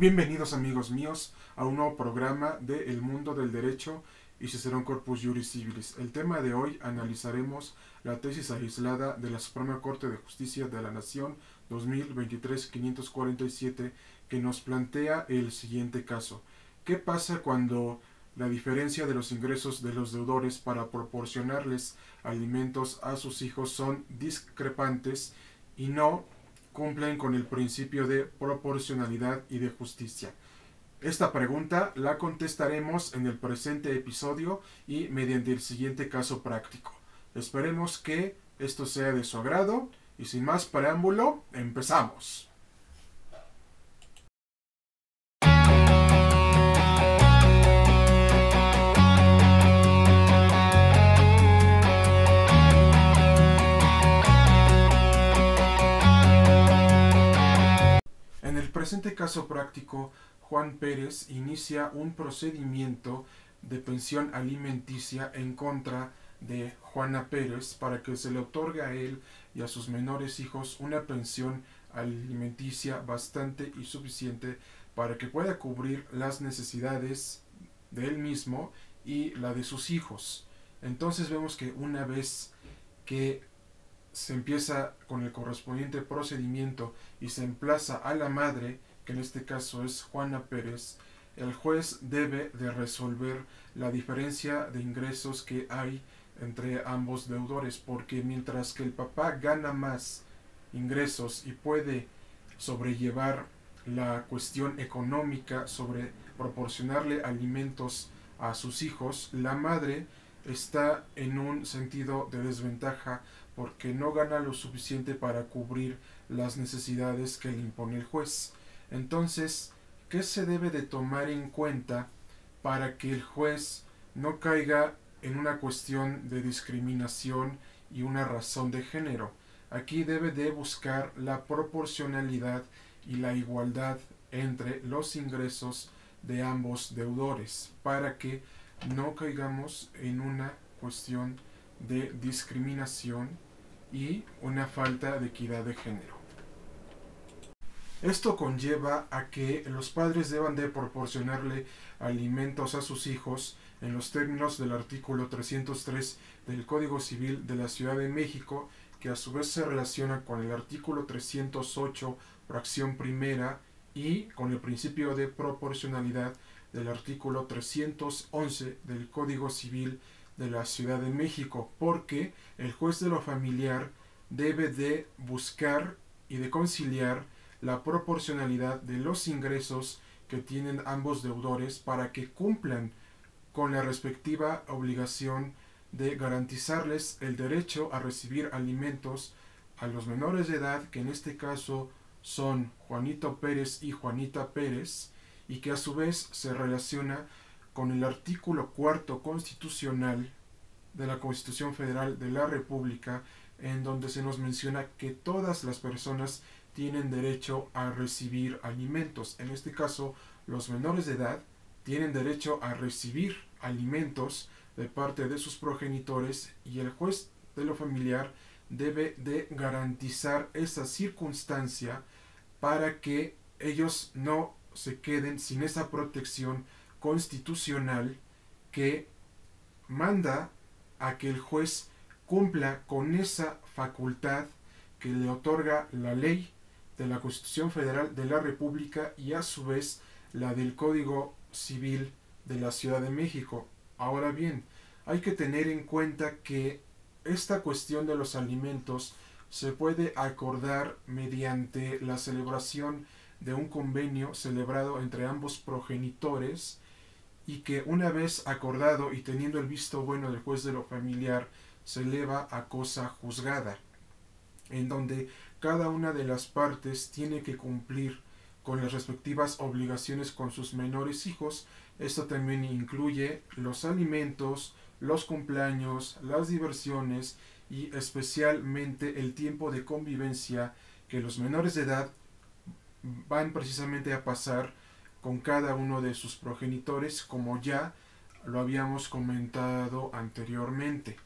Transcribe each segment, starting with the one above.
Bienvenidos amigos míos a un nuevo programa de El Mundo del Derecho y Cicerón Corpus Juris Civilis. El tema de hoy analizaremos la tesis aislada de la Suprema Corte de Justicia de la Nación 2023-547 que nos plantea el siguiente caso. ¿Qué pasa cuando la diferencia de los ingresos de los deudores para proporcionarles alimentos a sus hijos son discrepantes y no cumplen con el principio de proporcionalidad y de justicia. Esta pregunta la contestaremos en el presente episodio y mediante el siguiente caso práctico. Esperemos que esto sea de su agrado y sin más preámbulo, empezamos. Presente caso práctico, Juan Pérez inicia un procedimiento de pensión alimenticia en contra de Juana Pérez para que se le otorgue a él y a sus menores hijos una pensión alimenticia bastante y suficiente para que pueda cubrir las necesidades de él mismo y la de sus hijos. Entonces vemos que una vez que se empieza con el correspondiente procedimiento y se emplaza a la madre, que en este caso es Juana Pérez, el juez debe de resolver la diferencia de ingresos que hay entre ambos deudores, porque mientras que el papá gana más ingresos y puede sobrellevar la cuestión económica sobre proporcionarle alimentos a sus hijos, la madre está en un sentido de desventaja porque no gana lo suficiente para cubrir las necesidades que le impone el juez. Entonces, ¿qué se debe de tomar en cuenta para que el juez no caiga en una cuestión de discriminación y una razón de género? Aquí debe de buscar la proporcionalidad y la igualdad entre los ingresos de ambos deudores para que no caigamos en una cuestión de discriminación y una falta de equidad de género. Esto conlleva a que los padres deban de proporcionarle alimentos a sus hijos en los términos del artículo 303 del Código Civil de la Ciudad de México, que a su vez se relaciona con el artículo 308, fracción primera, y con el principio de proporcionalidad del artículo 311 del Código Civil de la Ciudad de México, porque el juez de lo familiar debe de buscar y de conciliar la proporcionalidad de los ingresos que tienen ambos deudores para que cumplan con la respectiva obligación de garantizarles el derecho a recibir alimentos a los menores de edad, que en este caso son Juanito Pérez y Juanita Pérez, y que a su vez se relaciona con el artículo cuarto constitucional de la Constitución Federal de la República, en donde se nos menciona que todas las personas tienen derecho a recibir alimentos. En este caso, los menores de edad tienen derecho a recibir alimentos de parte de sus progenitores y el juez de lo familiar debe de garantizar esa circunstancia para que ellos no se queden sin esa protección constitucional que manda a que el juez cumpla con esa facultad que le otorga la ley de la Constitución Federal de la República y a su vez la del Código Civil de la Ciudad de México. Ahora bien, hay que tener en cuenta que esta cuestión de los alimentos se puede acordar mediante la celebración de un convenio celebrado entre ambos progenitores y que una vez acordado y teniendo el visto bueno del juez de lo familiar se eleva a cosa juzgada, en donde cada una de las partes tiene que cumplir con las respectivas obligaciones con sus menores hijos. Esto también incluye los alimentos, los cumpleaños, las diversiones y especialmente el tiempo de convivencia que los menores de edad van precisamente a pasar con cada uno de sus progenitores, como ya lo habíamos comentado anteriormente.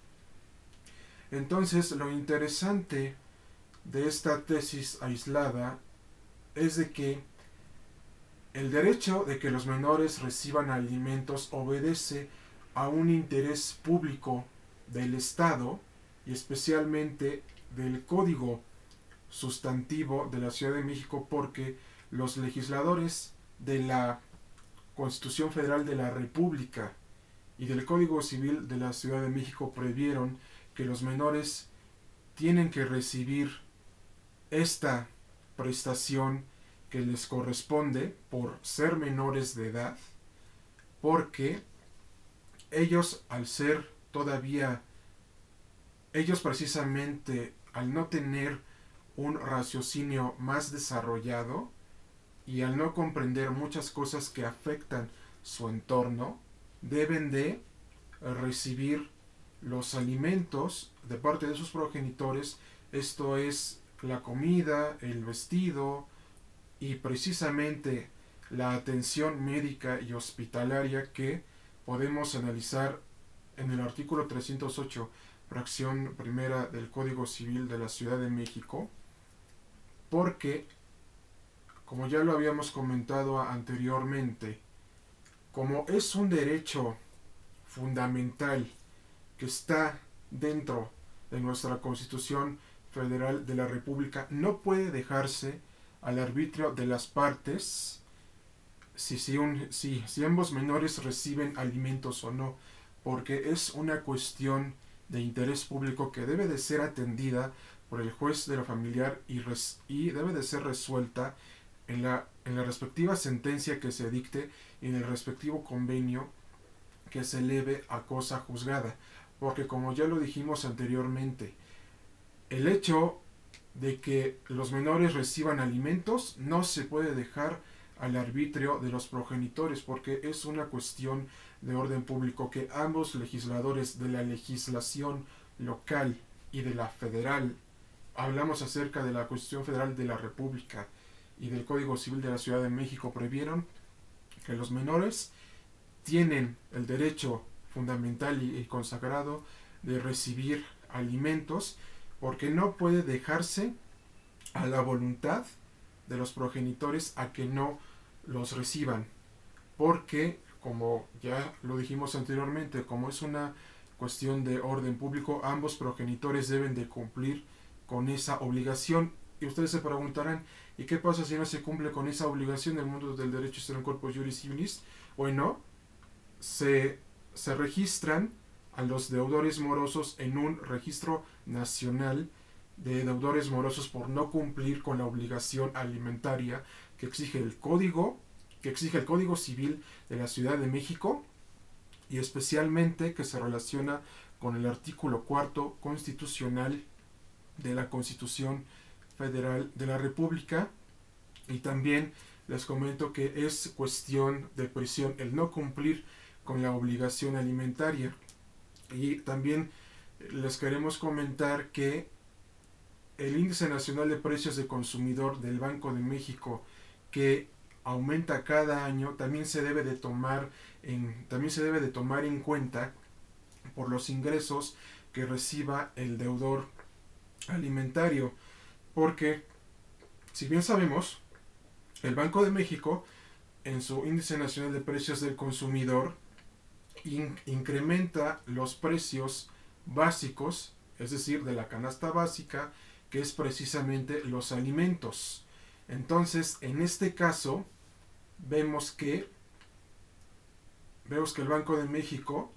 Entonces, lo interesante de esta tesis aislada es de que el derecho de que los menores reciban alimentos obedece a un interés público del Estado y especialmente del Código Sustantivo de la Ciudad de México porque los legisladores de la Constitución Federal de la República y del Código Civil de la Ciudad de México previeron que los menores tienen que recibir esta prestación que les corresponde por ser menores de edad, porque ellos al ser todavía, ellos precisamente al no tener un raciocinio más desarrollado y al no comprender muchas cosas que afectan su entorno, deben de recibir los alimentos de parte de sus progenitores, esto es la comida, el vestido, y precisamente la atención médica y hospitalaria que podemos analizar en el artículo 308, fracción primera del Código Civil de la Ciudad de México, porque, como ya lo habíamos comentado anteriormente, como es un derecho fundamental que está dentro de nuestra Constitución Federal de la República, no puede dejarse al arbitrio de las partes si, si, un, si, si ambos menores reciben alimentos o no, porque es una cuestión de interés público que debe de ser atendida por el juez de la familiar y, y debe de ser resuelta en la, en la respectiva sentencia que se dicte y en el respectivo convenio que se eleve a cosa juzgada. Porque como ya lo dijimos anteriormente, el hecho de que los menores reciban alimentos no se puede dejar al arbitrio de los progenitores porque es una cuestión de orden público que ambos legisladores de la legislación local y de la federal hablamos acerca de la cuestión federal de la República y del Código Civil de la Ciudad de México previeron que los menores tienen el derecho fundamental y consagrado de recibir alimentos porque no puede dejarse a la voluntad de los progenitores a que no los reciban, porque como ya lo dijimos anteriormente, como es una cuestión de orden público, ambos progenitores deben de cumplir con esa obligación. Y ustedes se preguntarán, ¿y qué pasa si no se cumple con esa obligación? El mundo del derecho está en cuerpo juris civilis. Bueno, se, se registran a los deudores morosos en un registro nacional de deudores morosos por no cumplir con la obligación alimentaria que exige el código que exige el Código Civil de la Ciudad de México y especialmente que se relaciona con el artículo cuarto constitucional de la Constitución Federal de la República. Y también les comento que es cuestión de prisión el no cumplir con la obligación alimentaria. Y también les queremos comentar que el índice nacional de precios de consumidor del Banco de México que aumenta cada año también se debe de tomar en también se debe de tomar en cuenta por los ingresos que reciba el deudor alimentario porque si bien sabemos el Banco de México en su índice nacional de precios del consumidor incrementa los precios básicos, es decir, de la canasta básica, que es precisamente los alimentos. Entonces, en este caso, vemos que vemos que el Banco de México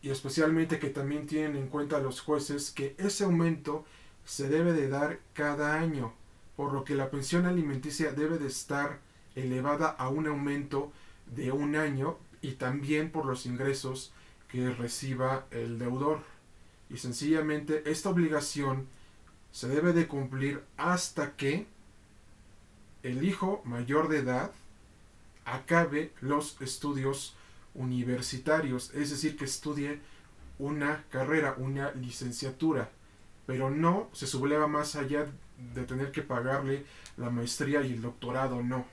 y especialmente que también tienen en cuenta los jueces que ese aumento se debe de dar cada año, por lo que la pensión alimenticia debe de estar elevada a un aumento de un año y también por los ingresos que reciba el deudor. Y sencillamente esta obligación se debe de cumplir hasta que el hijo mayor de edad acabe los estudios universitarios, es decir, que estudie una carrera, una licenciatura, pero no se subleva más allá de tener que pagarle la maestría y el doctorado, no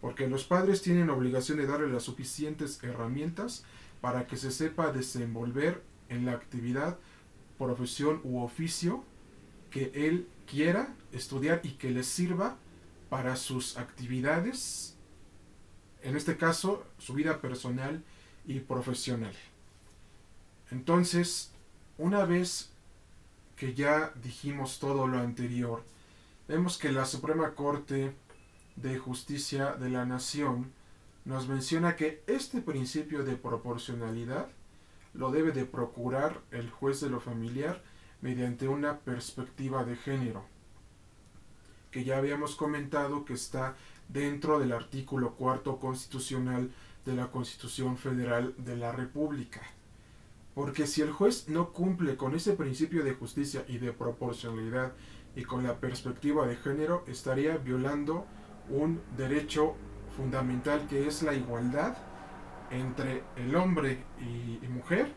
porque los padres tienen obligación de darle las suficientes herramientas para que se sepa desenvolver en la actividad, profesión u oficio que él quiera estudiar y que le sirva para sus actividades en este caso, su vida personal y profesional. Entonces, una vez que ya dijimos todo lo anterior, vemos que la Suprema Corte de Justicia de la Nación nos menciona que este principio de proporcionalidad lo debe de procurar el juez de lo familiar mediante una perspectiva de género, que ya habíamos comentado que está dentro del artículo cuarto constitucional de la Constitución Federal de la República. Porque si el juez no cumple con ese principio de justicia y de proporcionalidad y con la perspectiva de género, estaría violando un derecho fundamental que es la igualdad entre el hombre y, mujer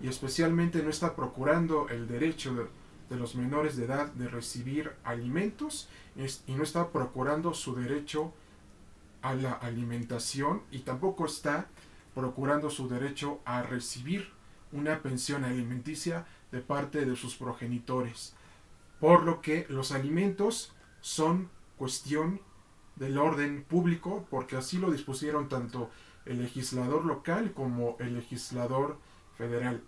y especialmente no está procurando el derecho de, los menores de edad de recibir alimentos y no está procurando su derecho a la alimentación y tampoco está procurando su derecho a recibir una pensión alimenticia de parte de sus progenitores. Por lo que los alimentos son cuestión del orden público, porque así lo dispusieron tanto el legislador local como el legislador federal.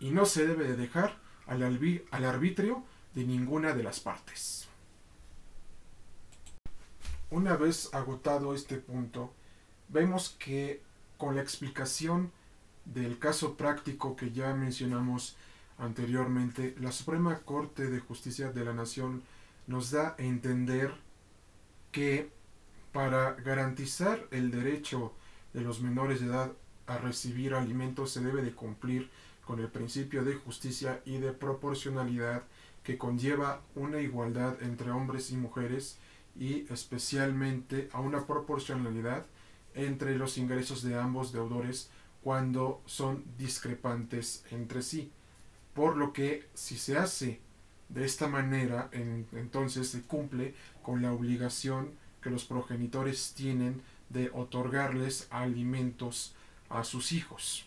Y no se debe de dejar al, al arbitrio de ninguna de las partes. Una vez agotado este punto, vemos que con la explicación del caso práctico que ya mencionamos anteriormente, la Suprema Corte de Justicia de la Nación nos da a entender que para garantizar el derecho de los menores de edad a recibir alimentos se debe de cumplir con el principio de justicia y de proporcionalidad que conlleva una igualdad entre hombres y mujeres y especialmente a una proporcionalidad entre los ingresos de ambos deudores cuando son discrepantes entre sí. Por lo que si se hace de esta manera, entonces se cumple con la obligación que los progenitores tienen de otorgarles alimentos a sus hijos.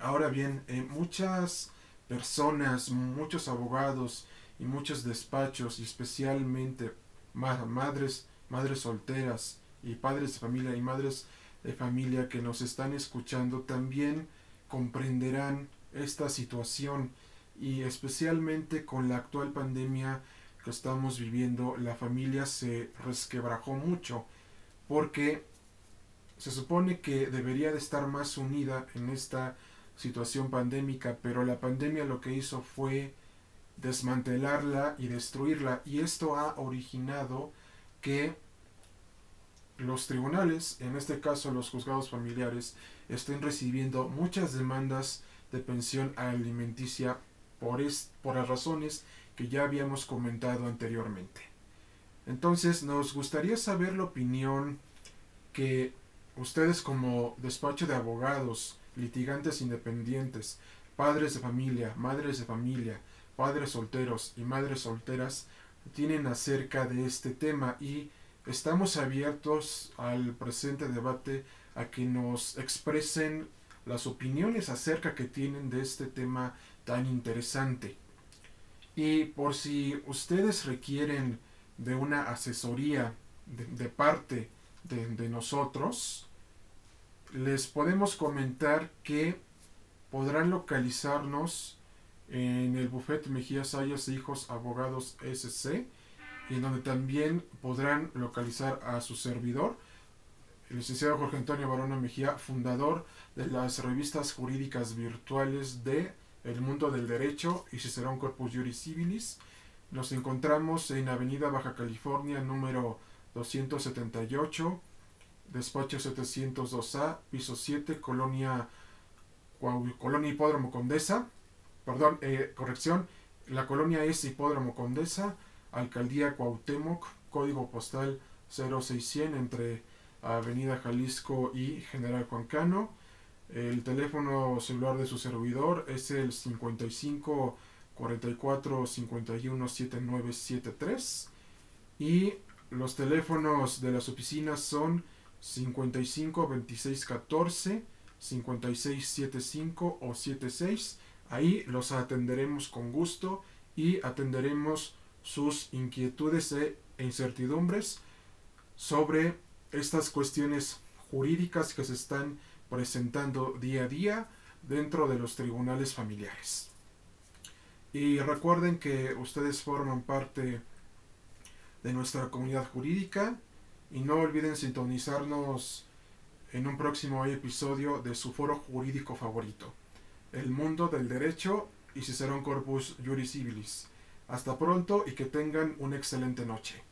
Ahora bien, eh, muchas personas, muchos abogados y muchos despachos, y especialmente madres, madres solteras y padres de familia y madres de familia que nos están escuchando, también comprenderán esta situación y especialmente con la actual pandemia que estamos viviendo, la familia se resquebrajó mucho porque se supone que debería de estar más unida en esta situación pandémica, pero la pandemia lo que hizo fue desmantelarla y destruirla y esto ha originado que los tribunales, en este caso los juzgados familiares, estén recibiendo muchas demandas de pensión alimenticia por, por las razones que ya habíamos comentado anteriormente. Entonces nos gustaría saber la opinión que ustedes como despacho de abogados, litigantes independientes, padres de familia, madres de familia, padres solteros y madres solteras tienen acerca de este tema y estamos abiertos al presente debate a que nos expresen las opiniones acerca que tienen de este tema tan interesante. Y por si ustedes requieren de una asesoría de, parte de, nosotros, les podemos comentar que podrán localizarnos en el bufete Mejía Sayas e Hijos Abogados SC, y en donde también podrán localizar a su servidor, el licenciado Jorge Antonio Barona Mejía, fundador de las revistas jurídicas virtuales de El Mundo del Derecho y Cicerón Corpus Juris Civilis. Nos encontramos en Avenida Baja California número 278, despacho 702A, piso 7, Colonia, Colonia Hipódromo Condesa. Perdón, eh, corrección, la colonia es Hipódromo Condesa, Alcaldía Cuauhtémoc, código postal 06100 entre Avenida Jalisco y General Juancano. El teléfono celular de su servidor es el 55 44 51 7973 y los teléfonos de las oficinas son 55 26 14 56 75 o 76 ahí los atenderemos con gusto y atenderemos sus inquietudes e incertidumbres sobre estas cuestiones jurídicas que se están presentando día a día dentro de los tribunales familiares. Y recuerden que ustedes forman parte de nuestra comunidad jurídica y no olviden sintonizarnos en un próximo episodio de su foro jurídico favorito, El mundo del derecho y Cicerón Corpus Juris Civilis. Hasta pronto y que tengan una excelente noche.